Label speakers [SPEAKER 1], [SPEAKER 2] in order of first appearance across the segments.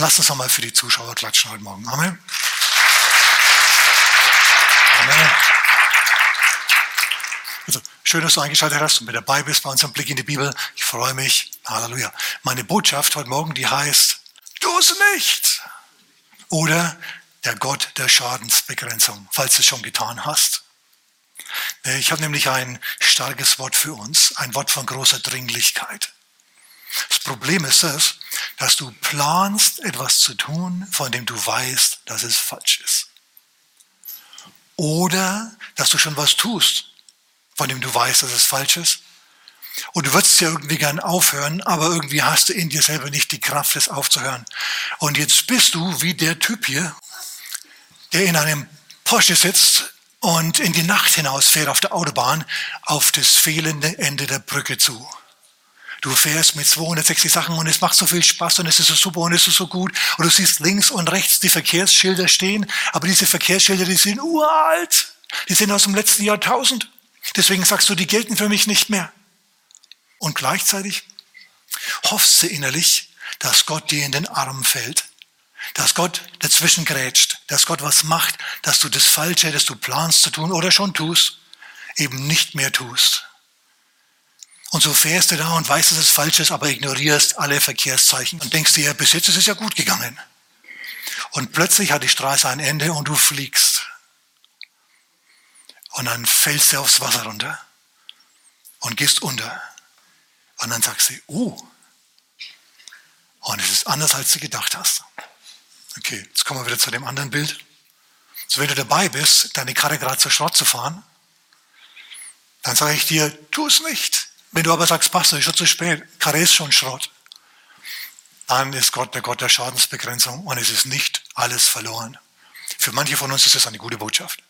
[SPEAKER 1] Lass uns nochmal für die Zuschauer klatschen heute Morgen. Amen. Amen. Also, schön, dass du eingeschaltet hast und mit dabei bist bei unserem Blick in die Bibel. Ich freue mich. Halleluja. Meine Botschaft heute Morgen, die heißt, tu es nicht. Oder der Gott der Schadensbegrenzung, falls du es schon getan hast. Ich habe nämlich ein starkes Wort für uns, ein Wort von großer Dringlichkeit. Das Problem ist es, dass du planst, etwas zu tun, von dem du weißt, dass es falsch ist. Oder dass du schon was tust, von dem du weißt, dass es falsch ist. Und du würdest ja irgendwie gern aufhören, aber irgendwie hast du in dir selber nicht die Kraft, es aufzuhören. Und jetzt bist du wie der Typ hier, der in einem Porsche sitzt und in die Nacht hinaus fährt auf der Autobahn auf das fehlende Ende der Brücke zu. Du fährst mit 260 Sachen und es macht so viel Spaß und es ist so super und es ist so gut. Und du siehst links und rechts die Verkehrsschilder stehen, aber diese Verkehrsschilder, die sind uralt. Die sind aus dem letzten Jahrtausend. Deswegen sagst du, die gelten für mich nicht mehr. Und gleichzeitig hoffst du innerlich, dass Gott dir in den Arm fällt. Dass Gott dazwischen grätscht. Dass Gott was macht, dass du das Falsche, das du planst zu tun oder schon tust, eben nicht mehr tust. Und so fährst du da und weißt, dass es falsch ist, aber ignorierst alle Verkehrszeichen und denkst dir, bis jetzt ist es ja gut gegangen. Und plötzlich hat die Straße ein Ende und du fliegst. Und dann fällst du aufs Wasser runter und gehst unter. Und dann sagst du, oh, und es ist anders, als du gedacht hast. Okay, jetzt kommen wir wieder zu dem anderen Bild. So, wenn du dabei bist, deine Karre gerade zur Schrott zu fahren, dann sage ich dir, tu es nicht. Wenn du aber sagst, Pastor, ist schon zu spät, Karre ist schon Schrott, dann ist Gott der Gott der Schadensbegrenzung und es ist nicht alles verloren. Für manche von uns ist das eine gute Botschaft.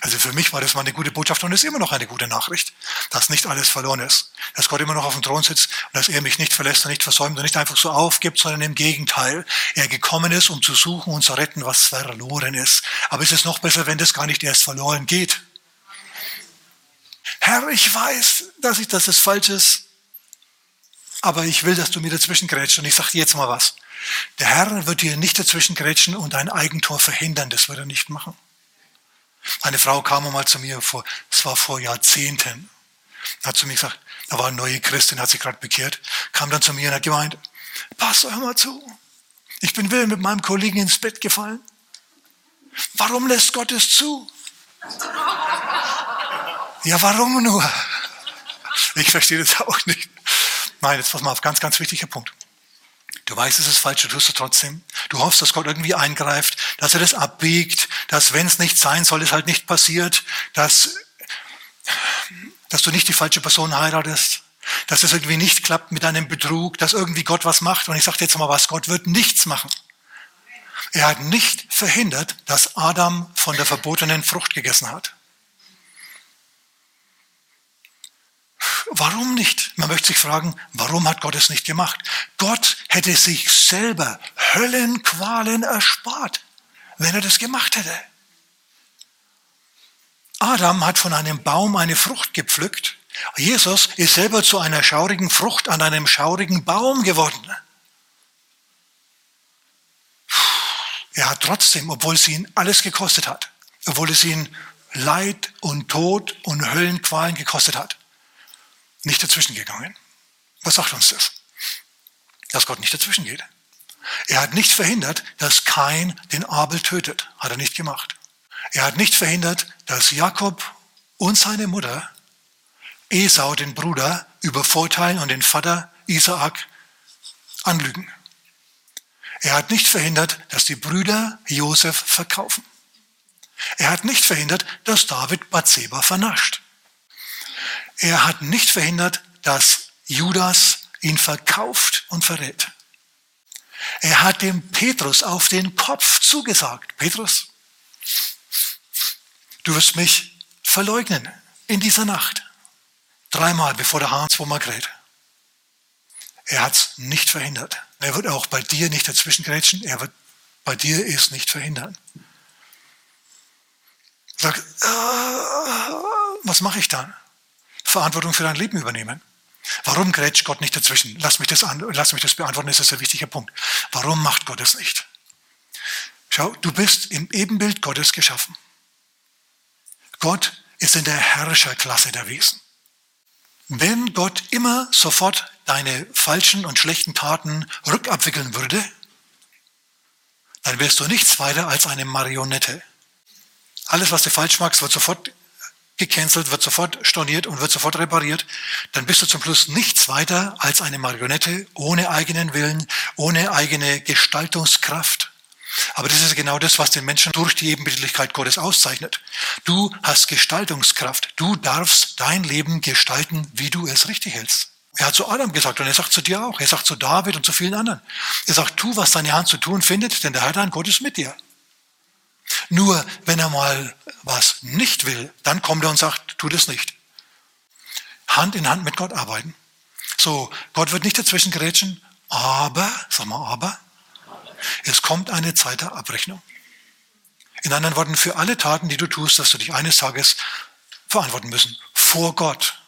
[SPEAKER 1] Also für mich war das mal eine gute Botschaft und ist immer noch eine gute Nachricht, dass nicht alles verloren ist. Dass Gott immer noch auf dem Thron sitzt und dass er mich nicht verlässt und nicht versäumt und nicht einfach so aufgibt, sondern im Gegenteil. Er gekommen ist, um zu suchen und zu retten, was verloren ist. Aber es ist noch besser, wenn das gar nicht erst verloren geht. Herr, ich weiß, dass ich, dass es falsch ist, aber ich will, dass du mir dazwischen grätschst. Und ich sage dir jetzt mal was. Der Herr wird dir nicht dazwischen grätschen und dein Eigentor verhindern. Das wird er nicht machen. Eine Frau kam einmal zu mir, vor, es war vor Jahrzehnten, hat zu mir gesagt, da war eine neue Christin, hat sich gerade bekehrt, kam dann zu mir und hat gemeint, Pastor, hör mal zu, ich bin wieder mit meinem Kollegen ins Bett gefallen. Warum lässt Gott es zu? Ja, warum nur? Ich verstehe das auch nicht. Nein, jetzt pass mal auf, ganz, ganz wichtiger Punkt. Du weißt, es ist falsch, du tust es trotzdem. Du hoffst, dass Gott irgendwie eingreift, dass er das abbiegt, dass wenn es nicht sein soll, es halt nicht passiert, dass, dass du nicht die falsche Person heiratest, dass es irgendwie nicht klappt mit deinem Betrug, dass irgendwie Gott was macht. Und ich sage jetzt mal was, Gott wird nichts machen. Er hat nicht verhindert, dass Adam von der verbotenen Frucht gegessen hat. Warum nicht? Man möchte sich fragen, warum hat Gott es nicht gemacht? Gott hätte sich selber Höllenqualen erspart, wenn er das gemacht hätte. Adam hat von einem Baum eine Frucht gepflückt. Jesus ist selber zu einer schaurigen Frucht an einem schaurigen Baum geworden. Er hat trotzdem, obwohl es ihn alles gekostet hat, obwohl es ihn Leid und Tod und Höllenqualen gekostet hat, nicht dazwischen gegangen. Was sagt uns das? Dass Gott nicht dazwischen geht. Er hat nicht verhindert, dass Kain den Abel tötet. Hat er nicht gemacht. Er hat nicht verhindert, dass Jakob und seine Mutter Esau, den Bruder, übervorteilen und den Vater Isaak anlügen. Er hat nicht verhindert, dass die Brüder Josef verkaufen. Er hat nicht verhindert, dass David Bathseba vernascht. Er hat nicht verhindert, dass Judas ihn verkauft und verrät. Er hat dem Petrus auf den Kopf zugesagt. Petrus, du wirst mich verleugnen in dieser Nacht. Dreimal, bevor der Hahn zweimal kräht. Er hat es nicht verhindert. Er wird auch bei dir nicht dazwischen grätschen. Er wird bei dir es nicht verhindern. Sag, äh, was mache ich dann? Verantwortung für dein Leben übernehmen. Warum grätscht Gott nicht dazwischen? Lass mich das, an, lass mich das beantworten, das ist ein wichtiger Punkt. Warum macht Gott es nicht? Schau, du bist im Ebenbild Gottes geschaffen. Gott ist in der Herrscherklasse der Wesen. Wenn Gott immer sofort deine falschen und schlechten Taten rückabwickeln würde, dann wärst du nichts weiter als eine Marionette. Alles, was du falsch machst, wird sofort gecancelt, wird sofort storniert und wird sofort repariert. Dann bist du zum Schluss nichts weiter als eine Marionette ohne eigenen Willen, ohne eigene Gestaltungskraft. Aber das ist genau das, was den Menschen durch die Ebenbildlichkeit Gottes auszeichnet. Du hast Gestaltungskraft. Du darfst dein Leben gestalten, wie du es richtig hältst. Er hat zu Adam gesagt und er sagt zu dir auch. Er sagt zu David und zu vielen anderen. Er sagt, tu, was deine Hand zu tun findet, denn der Herr dein Gott ist mit dir. Nur wenn er mal was nicht will, dann kommt er und sagt, tu das nicht. Hand in Hand mit Gott arbeiten. So, Gott wird nicht dazwischen gerätschen, aber, sag mal, aber, es kommt eine Zeit der Abrechnung. In anderen Worten, für alle Taten, die du tust, dass du dich eines Tages verantworten müssen. Vor Gott.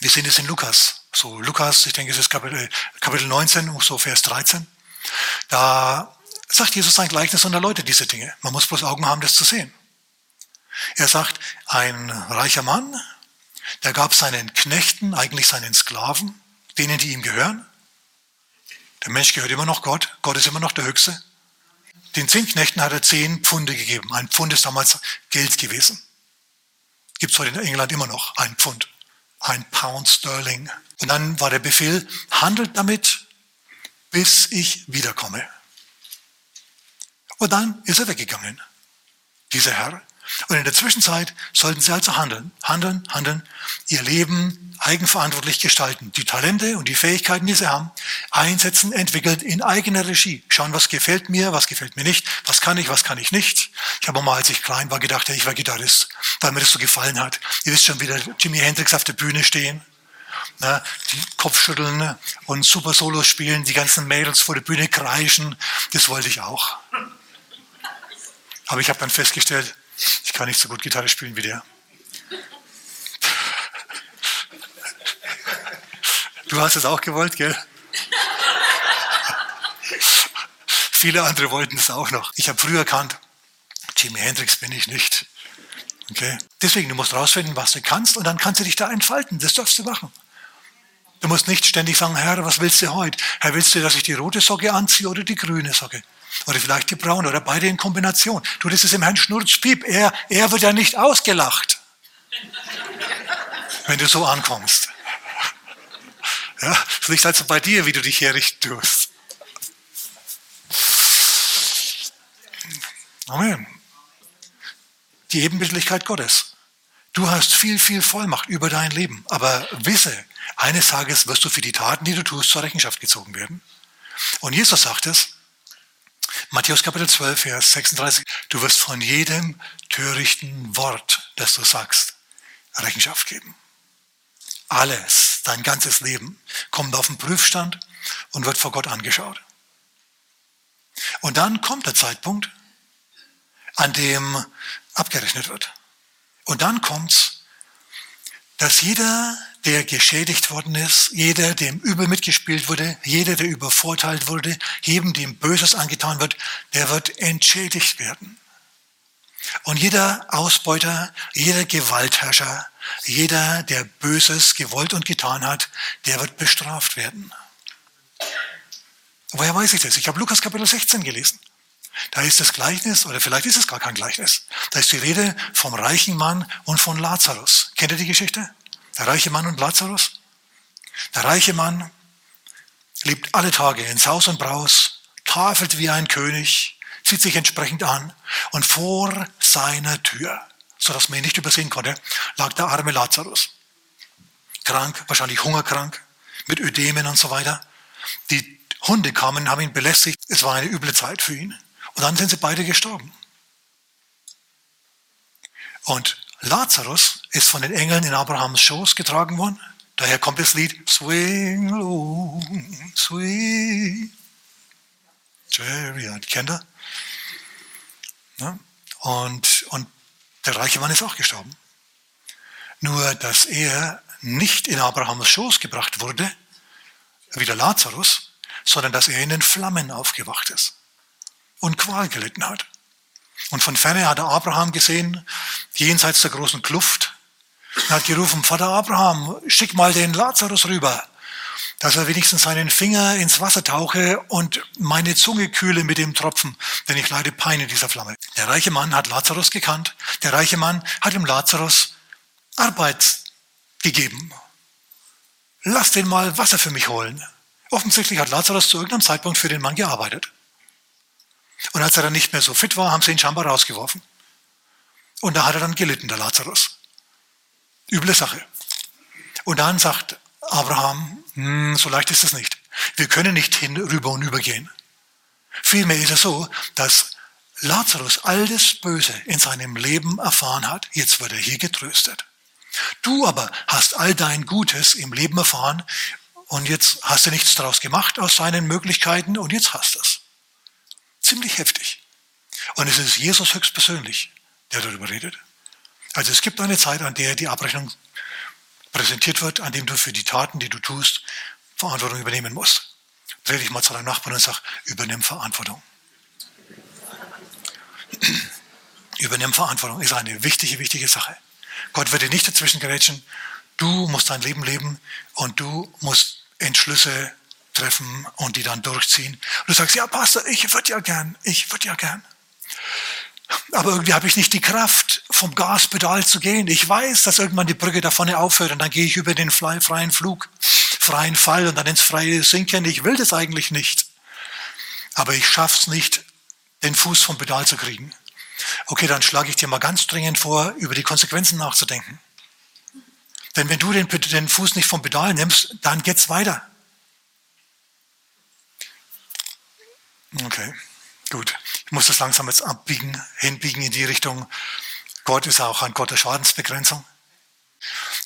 [SPEAKER 1] Wir sehen es in Lukas. So, Lukas, ich denke, es ist Kapitel, Kapitel 19, so Vers 13. Da sagt Jesus sein Gleichnis und erläutert diese Dinge. Man muss bloß Augen haben, das zu sehen. Er sagt, ein reicher Mann, der gab seinen Knechten, eigentlich seinen Sklaven, denen, die ihm gehören, der Mensch gehört immer noch Gott. Gott ist immer noch der Höchste. Den zehn Knechten hat er zehn Pfunde gegeben. Ein Pfund ist damals Geld gewesen. Gibt es heute in England immer noch ein Pfund. Ein Pound Sterling. Und dann war der Befehl, handelt damit, bis ich wiederkomme. Und dann ist er weggegangen, dieser Herr. Und in der Zwischenzeit sollten sie also handeln, handeln, handeln, ihr Leben eigenverantwortlich gestalten, die Talente und die Fähigkeiten, die sie haben, einsetzen, entwickelt in eigener Regie. Schauen, was gefällt mir, was gefällt mir nicht, was kann ich, was kann ich nicht. Ich habe mal, als ich klein war, gedacht, ich war Gitarrist, weil mir das so gefallen hat. Ihr wisst schon wieder Jimi Hendrix auf der Bühne stehen, ne, die Kopfschütteln und super Solos spielen, die ganzen Mädels vor der Bühne kreischen. Das wollte ich auch. Aber ich habe dann festgestellt, ich kann nicht so gut Gitarre spielen wie der. Du hast es auch gewollt, gell? Viele andere wollten es auch noch. Ich habe früher erkannt, Jimi Hendrix bin ich nicht. Okay? Deswegen, du musst rausfinden, was du kannst und dann kannst du dich da entfalten. Das darfst du machen. Du musst nicht ständig sagen, Herr, was willst du heute? Herr, willst du, dass ich die rote Socke anziehe oder die grüne Socke? Oder vielleicht die braune oder beide in Kombination. Du, das ist im Herrn Schnurzpiep. Er, er wird ja nicht ausgelacht, wenn du so ankommst. Ja, es liegt also bei dir, wie du dich herrichten tust. Amen. Die Ebenbildlichkeit Gottes. Du hast viel, viel Vollmacht über dein Leben. Aber wisse, eines Tages wirst du für die Taten, die du tust, zur Rechenschaft gezogen werden. Und Jesus sagt es, Matthäus Kapitel 12, Vers 36, du wirst von jedem törichten Wort, das du sagst, Rechenschaft geben. Alles, dein ganzes Leben, kommt auf den Prüfstand und wird vor Gott angeschaut. Und dann kommt der Zeitpunkt, an dem abgerechnet wird. Und dann kommt's, dass jeder, der geschädigt worden ist, jeder, dem übel mitgespielt wurde, jeder, der übervorteilt wurde, jedem, dem Böses angetan wird, der wird entschädigt werden. Und jeder Ausbeuter, jeder Gewaltherrscher, jeder, der Böses gewollt und getan hat, der wird bestraft werden. Woher weiß ich das? Ich habe Lukas Kapitel 16 gelesen. Da ist das Gleichnis, oder vielleicht ist es gar kein Gleichnis. Da ist die Rede vom reichen Mann und von Lazarus. Kennt ihr die Geschichte? Der reiche Mann und Lazarus? Der reiche Mann lebt alle Tage ins Haus und Braus, tafelt wie ein König, zieht sich entsprechend an und vor seiner Tür, sodass man ihn nicht übersehen konnte, lag der arme Lazarus. Krank, wahrscheinlich hungerkrank, mit Ödemen und so weiter. Die Hunde kamen, haben ihn belästigt. Es war eine üble Zeit für ihn. Und dann sind sie beide gestorben. Und Lazarus ist von den Engeln in Abrahams Schoß getragen worden. Daher kommt das Lied Swing low, sweet chariot. Kennt ihr? Ja? Und, und der reiche Mann ist auch gestorben. Nur, dass er nicht in Abrahams Schoß gebracht wurde, wie der Lazarus, sondern dass er in den Flammen aufgewacht ist und Qual gelitten hat. Und von ferne hat er Abraham gesehen, jenseits der großen Kluft, und hat gerufen, Vater Abraham, schick mal den Lazarus rüber, dass er wenigstens seinen Finger ins Wasser tauche und meine Zunge kühle mit dem Tropfen, denn ich leide Pein in dieser Flamme. Der reiche Mann hat Lazarus gekannt. Der reiche Mann hat dem Lazarus Arbeit gegeben. Lass den mal Wasser für mich holen. Offensichtlich hat Lazarus zu irgendeinem Zeitpunkt für den Mann gearbeitet. Und als er dann nicht mehr so fit war, haben sie ihn scheinbar rausgeworfen. Und da hat er dann gelitten, der Lazarus. Üble Sache. Und dann sagt Abraham, hm, so leicht ist es nicht. Wir können nicht hin, rüber und übergehen. Vielmehr ist es so, dass Lazarus all das Böse in seinem Leben erfahren hat. Jetzt wird er hier getröstet. Du aber hast all dein Gutes im Leben erfahren und jetzt hast du nichts daraus gemacht aus seinen Möglichkeiten und jetzt hast du es. Ziemlich heftig. Und es ist Jesus höchstpersönlich, der darüber redet. Also es gibt eine Zeit, an der die Abrechnung präsentiert wird, an dem du für die Taten, die du tust, Verantwortung übernehmen musst. Dreh dich mal zu deinem Nachbarn und sag, übernimm Verantwortung. übernimm Verantwortung ist eine wichtige, wichtige Sache. Gott wird dir nicht dazwischen gerätschen. Du musst dein Leben leben und du musst Entschlüsse treffen und die dann durchziehen. Und du sagst, ja, Pastor, ich würde ja gern, ich würde ja gern. Aber irgendwie habe ich nicht die Kraft, vom Gaspedal zu gehen. Ich weiß, dass irgendwann die Brücke da vorne aufhört und dann gehe ich über den freien Flug, freien Fall und dann ins freie Sinken. Ich will das eigentlich nicht. Aber ich schaff's nicht, den Fuß vom Pedal zu kriegen. Okay, dann schlage ich dir mal ganz dringend vor, über die Konsequenzen nachzudenken. Denn wenn du den, den Fuß nicht vom Pedal nimmst, dann geht's weiter. Okay, gut. Ich muss das langsam jetzt abbiegen, hinbiegen in die Richtung. Gott ist auch ein Gott der Schadensbegrenzung.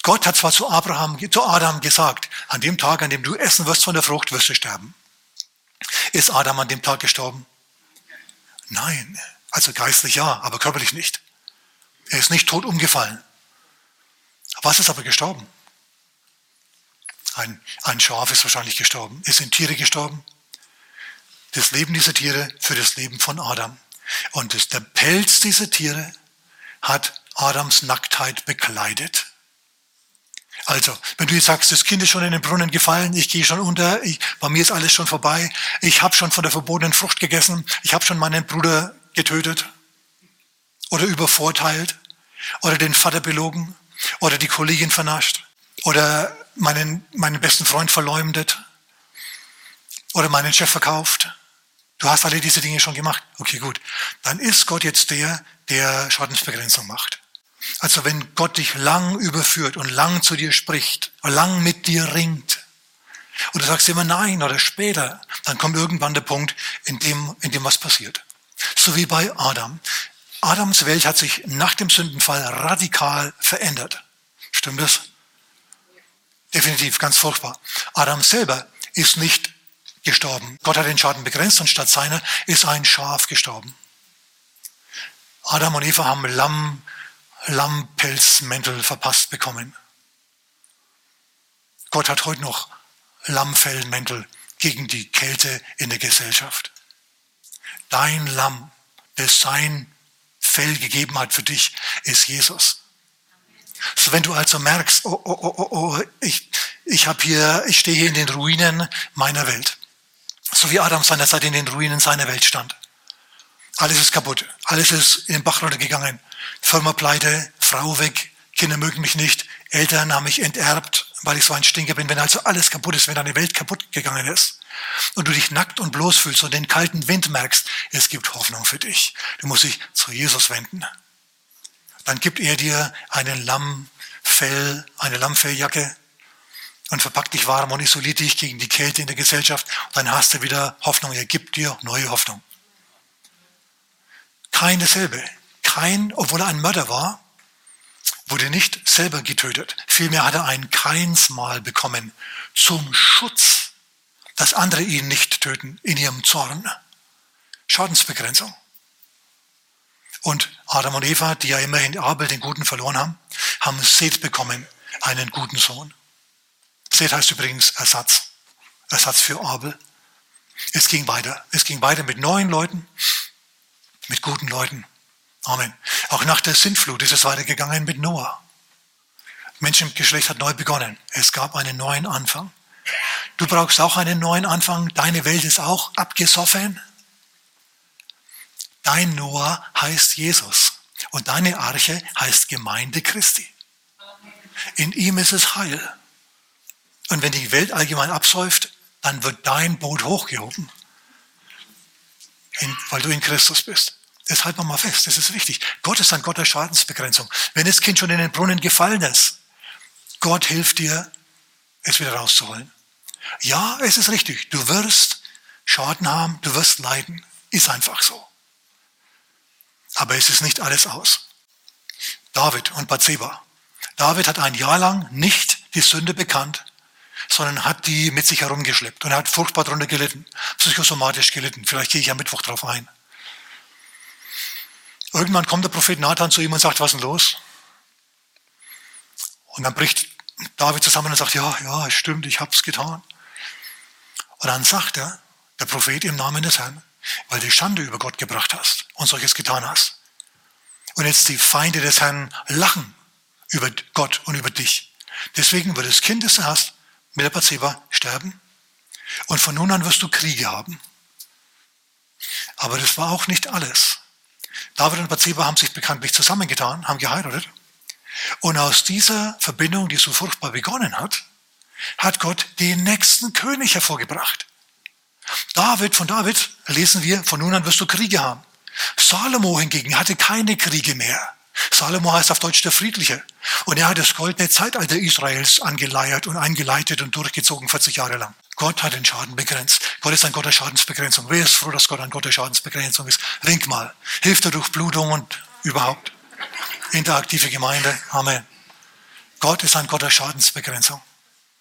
[SPEAKER 1] Gott hat zwar zu Abraham, zu Adam gesagt, an dem Tag, an dem du essen wirst von der Frucht, wirst du sterben. Ist Adam an dem Tag gestorben? Nein. Also geistlich ja, aber körperlich nicht. Er ist nicht tot umgefallen. Was ist aber gestorben? Ein, ein Schaf ist wahrscheinlich gestorben. Es sind Tiere gestorben. Das Leben dieser Tiere für das Leben von Adam. Und das, der Pelz dieser Tiere hat Adams Nacktheit bekleidet. Also, wenn du jetzt sagst, das Kind ist schon in den Brunnen gefallen, ich gehe schon unter, ich, bei mir ist alles schon vorbei, ich habe schon von der verbotenen Frucht gegessen, ich habe schon meinen Bruder getötet oder übervorteilt oder den Vater belogen oder die Kollegin vernascht oder meinen, meinen besten Freund verleumdet oder meinen Chef verkauft. Du hast alle diese Dinge schon gemacht. Okay, gut. Dann ist Gott jetzt der, der Schadensbegrenzung macht. Also wenn Gott dich lang überführt und lang zu dir spricht, lang mit dir ringt, und du sagst immer nein oder später, dann kommt irgendwann der Punkt, in dem, in dem was passiert. So wie bei Adam. Adams Welt hat sich nach dem Sündenfall radikal verändert. Stimmt das? Definitiv, ganz furchtbar. Adam selber ist nicht gestorben. Gott hat den Schaden begrenzt und statt seiner ist ein Schaf gestorben. Adam und Eva haben Lamm, Lammpelzmäntel verpasst bekommen. Gott hat heute noch Lammfellmäntel gegen die Kälte in der Gesellschaft dein Lamm, das sein Fell gegeben hat für dich, ist Jesus. So wenn du also merkst, oh, oh, oh, oh, oh ich, ich habe hier, ich stehe hier in den Ruinen meiner Welt. So wie Adam seinerzeit in den Ruinen seiner Welt stand. Alles ist kaputt. Alles ist in den Bach runtergegangen. Firma pleite, Frau weg, Kinder mögen mich nicht, Eltern haben mich enterbt, weil ich so ein Stinker bin. Wenn also alles kaputt ist, wenn deine Welt kaputt gegangen ist, und du dich nackt und bloß fühlst und den kalten Wind merkst, es gibt Hoffnung für dich. Du musst dich zu Jesus wenden. Dann gibt er dir einen Lammfell, eine Lammfelljacke und verpackt dich warm und isoliert dich gegen die Kälte in der Gesellschaft. Und dann hast du wieder Hoffnung. Er gibt dir neue Hoffnung. Kein dasselbe. Kein, obwohl er ein Mörder war, wurde nicht selber getötet. Vielmehr hat er ein Keinsmal bekommen zum Schutz dass andere ihn nicht töten in ihrem Zorn. Schadensbegrenzung. Und Adam und Eva, die ja immerhin Abel den Guten verloren haben, haben Seth bekommen, einen guten Sohn. Seth heißt übrigens Ersatz. Ersatz für Abel. Es ging weiter. Es ging weiter mit neuen Leuten, mit guten Leuten. Amen. Auch nach der Sintflut ist es weitergegangen mit Noah. Menschengeschlecht hat neu begonnen. Es gab einen neuen Anfang. Du brauchst auch einen neuen Anfang. Deine Welt ist auch abgesoffen. Dein Noah heißt Jesus und deine Arche heißt Gemeinde Christi. In ihm ist es Heil. Und wenn die Welt allgemein absäuft, dann wird dein Boot hochgehoben, weil du in Christus bist. Das halten wir mal fest, das ist wichtig. Gott ist ein Gott der Schadensbegrenzung. Wenn das Kind schon in den Brunnen gefallen ist, Gott hilft dir, es wieder rauszuholen. Ja, es ist richtig, du wirst Schaden haben, du wirst leiden. Ist einfach so. Aber es ist nicht alles aus. David und Bathseba. David hat ein Jahr lang nicht die Sünde bekannt, sondern hat die mit sich herumgeschleppt und er hat furchtbar darunter gelitten, psychosomatisch gelitten. Vielleicht gehe ich am Mittwoch darauf ein. Irgendwann kommt der Prophet Nathan zu ihm und sagt, was ist denn los? Und dann bricht David zusammen und sagt, ja, ja, stimmt, ich habe es getan. Und dann sagt er, der Prophet im Namen des Herrn, weil du Schande über Gott gebracht hast und solches getan hast. Und jetzt die Feinde des Herrn lachen über Gott und über dich. Deswegen wird das Kind, das du hast, mit der Bathseba sterben. Und von nun an wirst du Kriege haben. Aber das war auch nicht alles. David und Bathseba haben sich bekanntlich zusammengetan, haben geheiratet. Und aus dieser Verbindung, die so furchtbar begonnen hat, hat Gott den nächsten König hervorgebracht. David, von David lesen wir, von nun an wirst du Kriege haben. Salomo hingegen hatte keine Kriege mehr. Salomo heißt auf Deutsch der Friedliche. Und er hat das goldene Zeitalter Israels angeleiert und eingeleitet und durchgezogen 40 Jahre lang. Gott hat den Schaden begrenzt. Gott ist ein Gott der Schadensbegrenzung. Wer ist froh, dass Gott ein Gott der Schadensbegrenzung ist? Wink mal. Hilft er durch Blutung und überhaupt. Interaktive Gemeinde. Amen. Gott ist ein Gott der Schadensbegrenzung.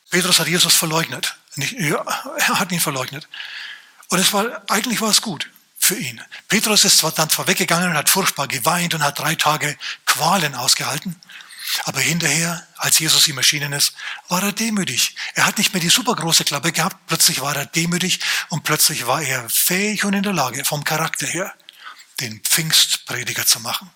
[SPEAKER 1] Petrus hat Jesus verleugnet. Nicht, er hat ihn verleugnet. Und es war, eigentlich war es gut für ihn. Petrus ist zwar dann vorweggegangen und hat furchtbar geweint und hat drei Tage Qualen ausgehalten. Aber hinterher, als Jesus ihm erschienen ist, war er demütig. Er hat nicht mehr die supergroße Klappe gehabt. Plötzlich war er demütig und plötzlich war er fähig und in der Lage, vom Charakter her, den Pfingstprediger zu machen.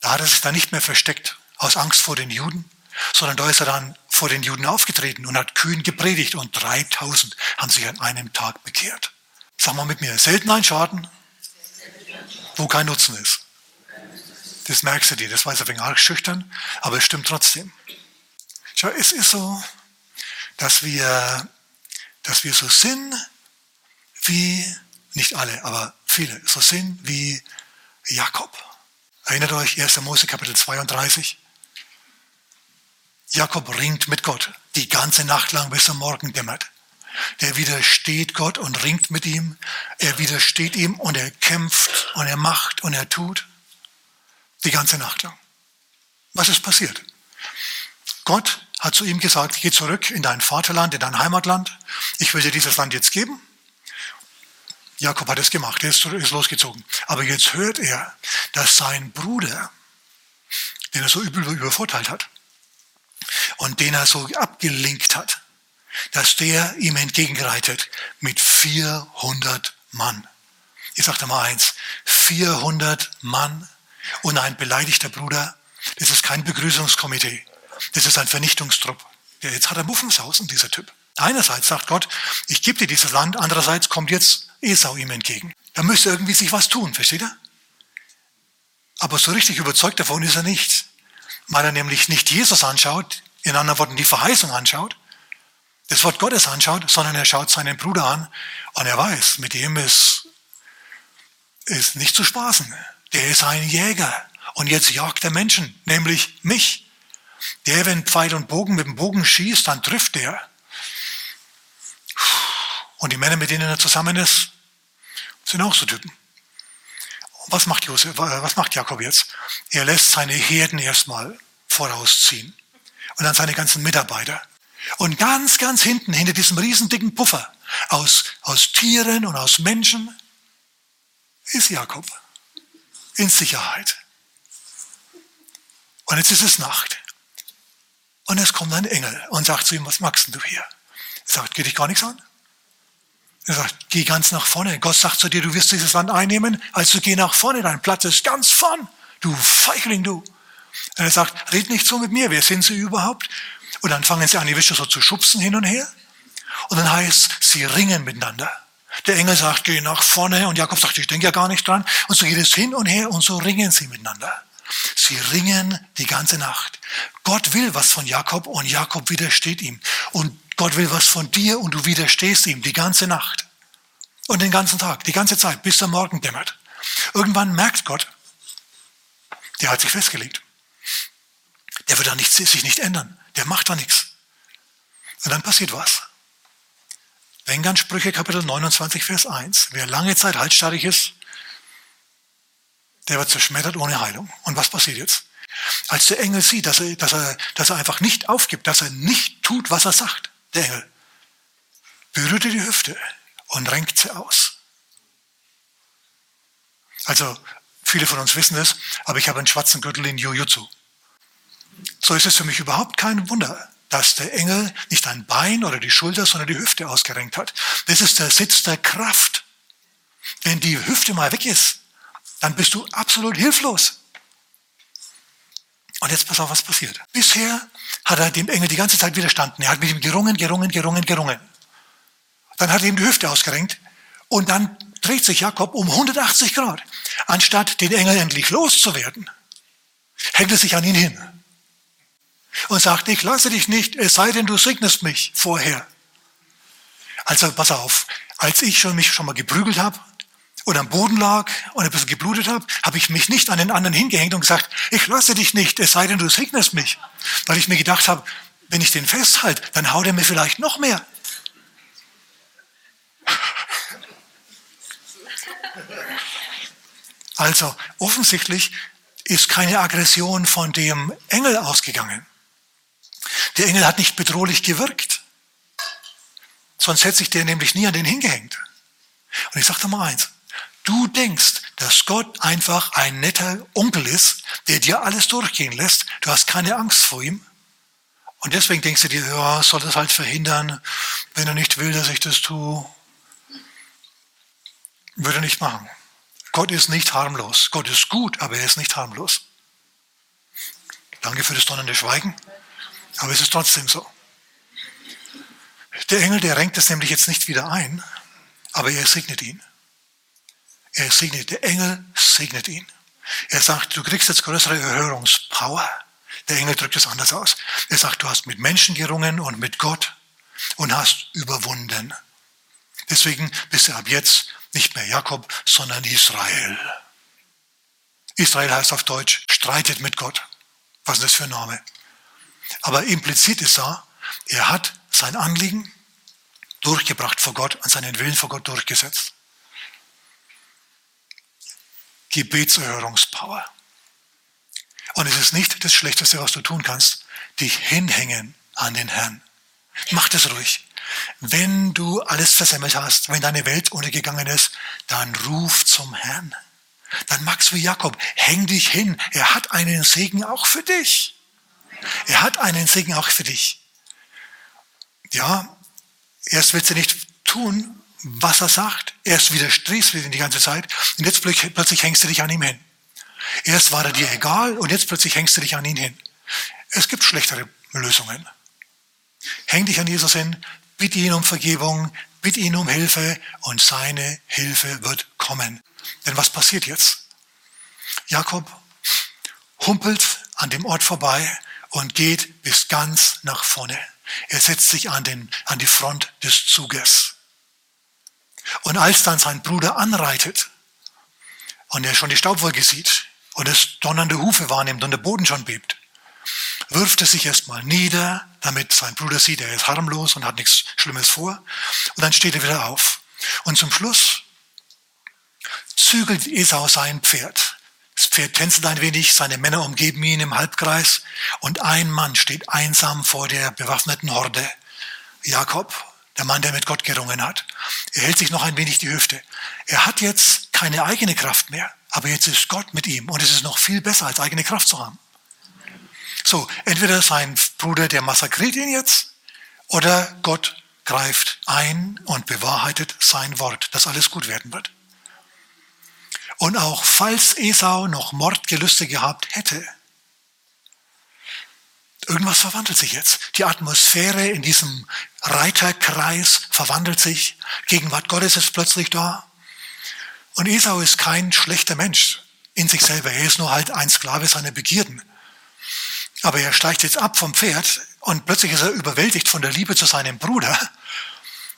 [SPEAKER 1] Da hat er sich dann nicht mehr versteckt aus Angst vor den Juden, sondern da ist er dann vor den Juden aufgetreten und hat kühn gepredigt und 3000 haben sich an einem Tag bekehrt. Sag mal mit mir, selten ein Schaden, wo kein Nutzen ist. Das merkst du dir, das weiß er wegen arg schüchtern, aber es stimmt trotzdem. Schau, es ist so, dass wir, dass wir so sind wie, nicht alle, aber viele, so sind wie Jakob. Erinnert euch, 1. Mose Kapitel 32. Jakob ringt mit Gott die ganze Nacht lang, bis er morgen dämmert. Der widersteht Gott und ringt mit ihm. Er widersteht ihm und er kämpft und er macht und er tut. Die ganze Nacht lang. Was ist passiert? Gott hat zu ihm gesagt, geh zurück in dein Vaterland, in dein Heimatland. Ich will dir dieses Land jetzt geben. Jakob hat es gemacht, er ist, losgezogen. Aber jetzt hört er, dass sein Bruder, den er so übel übervorteilt hat, und den er so abgelinkt hat, dass der ihm entgegenreitet mit 400 Mann. Ich sagte mal eins, 400 Mann und ein beleidigter Bruder, das ist kein Begrüßungskomitee, das ist ein Vernichtungstrupp. Jetzt hat er Muffensausen, dieser Typ. Einerseits sagt Gott, ich gebe dir dieses Land, andererseits kommt jetzt Esau ihm entgegen. Da müsste irgendwie sich was tun, versteht er? Aber so richtig überzeugt davon ist er nicht weil er nämlich nicht Jesus anschaut, in anderen Worten die Verheißung anschaut, das Wort Gottes anschaut, sondern er schaut seinen Bruder an und er weiß, mit dem ist, ist nicht zu spaßen. Der ist ein Jäger und jetzt jagt er Menschen, nämlich mich. Der, wenn Pfeil und Bogen mit dem Bogen schießt, dann trifft er. Und die Männer, mit denen er zusammen ist, sind auch so Typen was macht, Josef, was macht Jakob jetzt? Er lässt seine Herden erstmal vorausziehen und dann seine ganzen Mitarbeiter. Und ganz, ganz hinten, hinter diesem riesendicken Puffer aus, aus Tieren und aus Menschen, ist Jakob. in Sicherheit. Und jetzt ist es Nacht. Und es kommt ein Engel und sagt zu ihm, was magst du hier? Er sagt, geht dich gar nichts an? Er sagt, geh ganz nach vorne. Gott sagt zu dir, du wirst dieses Land einnehmen, also geh nach vorne, dein Platz ist ganz vorn. Du Feigling, du. Und er sagt, red nicht so mit mir, wer sind sie überhaupt? Und dann fangen sie an, die Wische so zu schubsen hin und her. Und dann heißt, sie ringen miteinander. Der Engel sagt, geh nach vorne. Und Jakob sagt, ich denke ja gar nicht dran. Und so geht es hin und her und so ringen sie miteinander. Sie ringen die ganze Nacht. Gott will was von Jakob und Jakob widersteht ihm. Und Gott will was von dir und du widerstehst ihm die ganze Nacht. Und den ganzen Tag, die ganze Zeit, bis der Morgen dämmert. Irgendwann merkt Gott, der hat sich festgelegt. Der wird nicht, sich nicht ändern. Der macht da nichts. Und dann passiert was. Denk an Sprüche Kapitel 29, Vers 1. Wer lange Zeit halsstarrig ist, der wird zerschmettert ohne Heilung. Und was passiert jetzt? Als der Engel sieht, dass er, dass er, dass er einfach nicht aufgibt, dass er nicht tut, was er sagt, der Engel, berührt er die Hüfte und renkt sie aus. Also, viele von uns wissen es, aber ich habe einen schwarzen Gürtel in Jujutsu. So ist es für mich überhaupt kein Wunder, dass der Engel nicht ein Bein oder die Schulter, sondern die Hüfte ausgerenkt hat. Das ist der Sitz der Kraft. Wenn die Hüfte mal weg ist, dann bist du absolut hilflos. Und jetzt pass auf, was passiert. Bisher hat er dem Engel die ganze Zeit widerstanden. Er hat mit ihm gerungen, gerungen, gerungen, gerungen. Dann hat er ihm die Hüfte ausgerenkt und dann dreht sich Jakob um 180 Grad. Anstatt den Engel endlich loszuwerden, hängt er sich an ihn hin und sagt, ich lasse dich nicht, es sei denn, du segnest mich vorher. Also pass auf, als ich schon mich schon mal geprügelt habe, oder am Boden lag und ein bisschen geblutet habe, habe ich mich nicht an den anderen hingehängt und gesagt, ich lasse dich nicht, es sei denn, du segnest mich. Weil ich mir gedacht habe, wenn ich den festhalte, dann haut er mir vielleicht noch mehr. Also offensichtlich ist keine Aggression von dem Engel ausgegangen. Der Engel hat nicht bedrohlich gewirkt. Sonst hätte sich der nämlich nie an den hingehängt. Und ich sage dir mal eins, Du denkst, dass Gott einfach ein netter Onkel ist, der dir alles durchgehen lässt. Du hast keine Angst vor ihm. Und deswegen denkst du dir, ja, soll das halt verhindern, wenn er nicht will, dass ich das tue. Würde nicht machen. Gott ist nicht harmlos. Gott ist gut, aber er ist nicht harmlos. Danke für das donnernde Schweigen. Aber es ist trotzdem so. Der Engel, der renkt es nämlich jetzt nicht wieder ein, aber er segnet ihn. Er segnet, der Engel segnet ihn. Er sagt, du kriegst jetzt größere Erhörungspower. Der Engel drückt es anders aus. Er sagt, du hast mit Menschen gerungen und mit Gott und hast überwunden. Deswegen bist du ab jetzt nicht mehr Jakob, sondern Israel. Israel heißt auf Deutsch, streitet mit Gott. Was ist das für ein Name? Aber implizit ist da, er hat sein Anliegen durchgebracht vor Gott und seinen Willen vor Gott durchgesetzt. Gebetserhörungspower. Und es ist nicht das Schlechteste, was du tun kannst, dich hinhängen an den Herrn. Mach das ruhig. Wenn du alles versemmelt hast, wenn deine Welt untergegangen ist, dann ruf zum Herrn. Dann magst wie Jakob, häng dich hin. Er hat einen Segen auch für dich. Er hat einen Segen auch für dich. Ja, erst willst du nicht tun, was er sagt. Erst widerstrebst du ihn die ganze Zeit und jetzt plötzlich hängst du dich an ihm hin. Erst war er dir egal und jetzt plötzlich hängst du dich an ihn hin. Es gibt schlechtere Lösungen. Häng dich an Jesus hin, bitte ihn um Vergebung, bitte ihn um Hilfe und seine Hilfe wird kommen. Denn was passiert jetzt? Jakob humpelt an dem Ort vorbei und geht bis ganz nach vorne. Er setzt sich an, den, an die Front des Zuges. Und als dann sein Bruder anreitet und er schon die Staubwolke sieht und es donnernde Hufe wahrnimmt und der Boden schon bebt, wirft er sich erstmal nieder, damit sein Bruder sieht, er ist harmlos und hat nichts Schlimmes vor. Und dann steht er wieder auf. Und zum Schluss zügelt Esau sein Pferd. Das Pferd tänzelt ein wenig, seine Männer umgeben ihn im Halbkreis und ein Mann steht einsam vor der bewaffneten Horde. Jakob der Mann, der mit Gott gerungen hat. Er hält sich noch ein wenig die Hüfte. Er hat jetzt keine eigene Kraft mehr, Aber jetzt ist Gott mit ihm und es ist noch viel besser, als eigene Kraft zu haben. So, entweder sein Bruder, der massakriert ihn jetzt, oder Gott greift ein und bewahrheitet sein Wort, dass alles gut werden wird. Und auch falls Esau noch Mordgelüste gehabt hätte, irgendwas verwandelt sich jetzt. Die Atmosphäre in diesem Reiterkreis verwandelt sich. Gegenwart Gottes ist plötzlich da. Und Esau ist kein schlechter Mensch in sich selber. Er ist nur halt ein Sklave seiner Begierden. Aber er steigt jetzt ab vom Pferd und plötzlich ist er überwältigt von der Liebe zu seinem Bruder.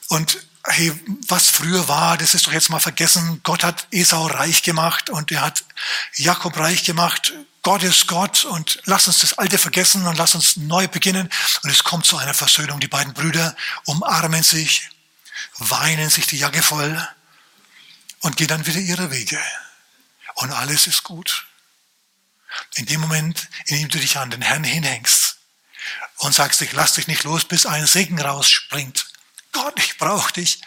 [SPEAKER 1] Und hey, was früher war, das ist doch jetzt mal vergessen. Gott hat Esau reich gemacht und er hat Jakob reich gemacht. Gott ist Gott und lass uns das Alte vergessen und lass uns neu beginnen. Und es kommt zu einer Versöhnung. Die beiden Brüder umarmen sich, weinen sich die Jacke voll und gehen dann wieder ihre Wege. Und alles ist gut. In dem Moment, in dem du dich an den Herrn hinhängst und sagst, ich lass dich nicht los, bis ein Segen rausspringt. Gott, ich brauche dich.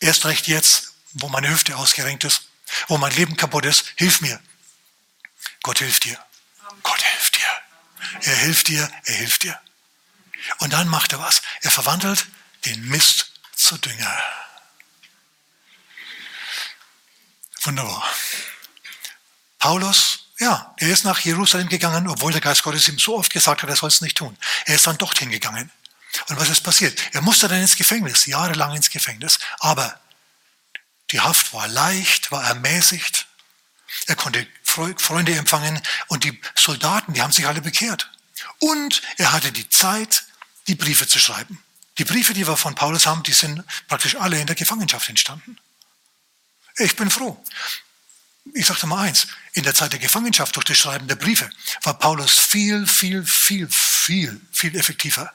[SPEAKER 1] Erst recht jetzt, wo meine Hüfte ausgerenkt ist, wo mein Leben kaputt ist, hilf mir. Gott hilft dir. Gott hilft dir. Er hilft dir, er hilft dir. Und dann macht er was. Er verwandelt den Mist zu Dünger. Wunderbar. Paulus, ja, er ist nach Jerusalem gegangen, obwohl der Geist Gottes ihm so oft gesagt hat, er soll es nicht tun. Er ist dann dorthin gegangen. Und was ist passiert? Er musste dann ins Gefängnis, jahrelang ins Gefängnis. Aber die Haft war leicht, war ermäßigt. Er konnte Freunde empfangen und die Soldaten, die haben sich alle bekehrt. Und er hatte die Zeit, die Briefe zu schreiben. Die Briefe, die wir von Paulus haben, die sind praktisch alle in der Gefangenschaft entstanden. Ich bin froh. Ich sagte mal eins, in der Zeit der Gefangenschaft durch das Schreiben der Briefe war Paulus viel, viel, viel, viel, viel effektiver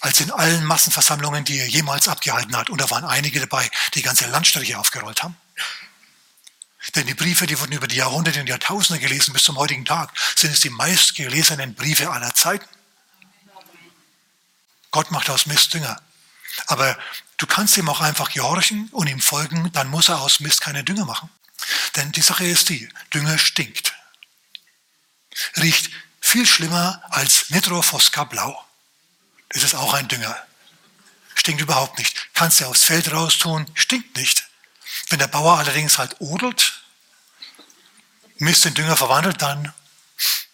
[SPEAKER 1] als in allen Massenversammlungen, die er jemals abgehalten hat. Und da waren einige dabei, die ganze Landstriche aufgerollt haben. Denn die Briefe, die wurden über die Jahrhunderte und Jahrtausende gelesen bis zum heutigen Tag, sind es die meistgelesenen Briefe aller Zeiten. Gott macht aus Mist Dünger. Aber du kannst ihm auch einfach gehorchen und ihm folgen, dann muss er aus Mist keine Dünger machen. Denn die Sache ist die, Dünger stinkt. Riecht viel schlimmer als Nitrofosca Blau. Ist auch ein Dünger. Stinkt überhaupt nicht. Kannst du aufs Feld raustun, stinkt nicht. Wenn der Bauer allerdings halt odelt, Mist in Dünger verwandelt, dann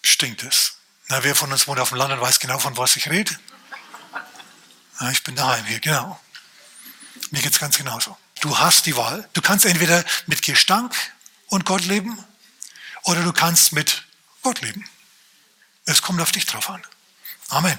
[SPEAKER 1] stinkt es. Na, wer von uns wohnt auf dem Land und weiß genau, von was ich rede? Na, ich bin daheim hier, genau. Mir geht es ganz genauso. Du hast die Wahl. Du kannst entweder mit Gestank und Gott leben oder du kannst mit Gott leben. Es kommt auf dich drauf an. Amen.